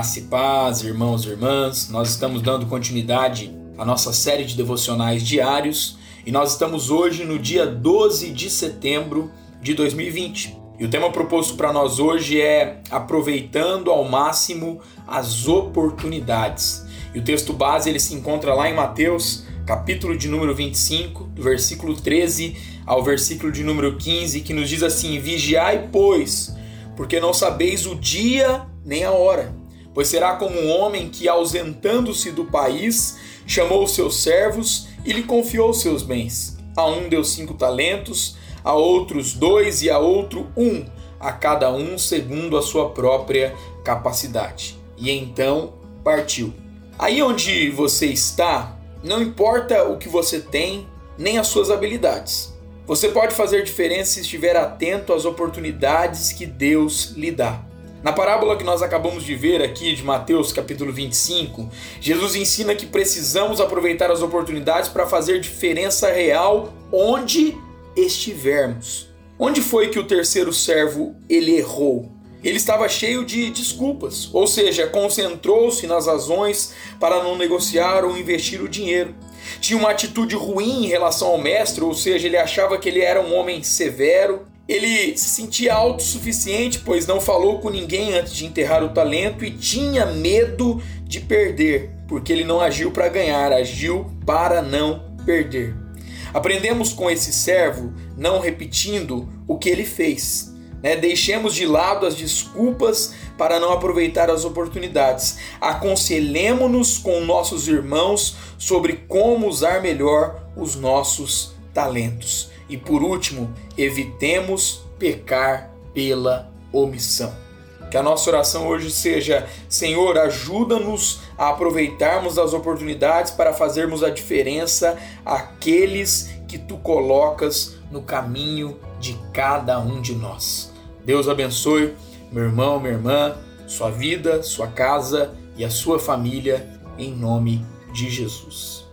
Graça e paz, irmãos e irmãs. Nós estamos dando continuidade à nossa série de devocionais diários e nós estamos hoje no dia 12 de setembro de 2020. E o tema proposto para nós hoje é aproveitando ao máximo as oportunidades. E o texto base ele se encontra lá em Mateus, capítulo de número 25, do versículo 13 ao versículo de número 15, que nos diz assim: Vigiai, pois, porque não sabeis o dia nem a hora Pois será como um homem que, ausentando-se do país, chamou os seus servos e lhe confiou seus bens. A um deu cinco talentos, a outros dois e a outro um, a cada um segundo a sua própria capacidade. E então partiu. Aí onde você está, não importa o que você tem, nem as suas habilidades. Você pode fazer diferença se estiver atento às oportunidades que Deus lhe dá. Na parábola que nós acabamos de ver aqui de Mateus capítulo 25, Jesus ensina que precisamos aproveitar as oportunidades para fazer diferença real onde estivermos. Onde foi que o terceiro servo ele errou? Ele estava cheio de desculpas, ou seja, concentrou-se nas razões para não negociar ou investir o dinheiro. Tinha uma atitude ruim em relação ao mestre, ou seja, ele achava que ele era um homem severo, ele se sentia autossuficiente, pois não falou com ninguém antes de enterrar o talento e tinha medo de perder, porque ele não agiu para ganhar, agiu para não perder. Aprendemos com esse servo não repetindo o que ele fez. Né? Deixemos de lado as desculpas para não aproveitar as oportunidades. Aconselhemos-nos com nossos irmãos sobre como usar melhor os nossos talentos. E por último, evitemos pecar pela omissão. Que a nossa oração hoje seja: Senhor, ajuda-nos a aproveitarmos as oportunidades para fazermos a diferença àqueles que tu colocas no caminho de cada um de nós. Deus abençoe meu irmão, minha irmã, sua vida, sua casa e a sua família, em nome de Jesus.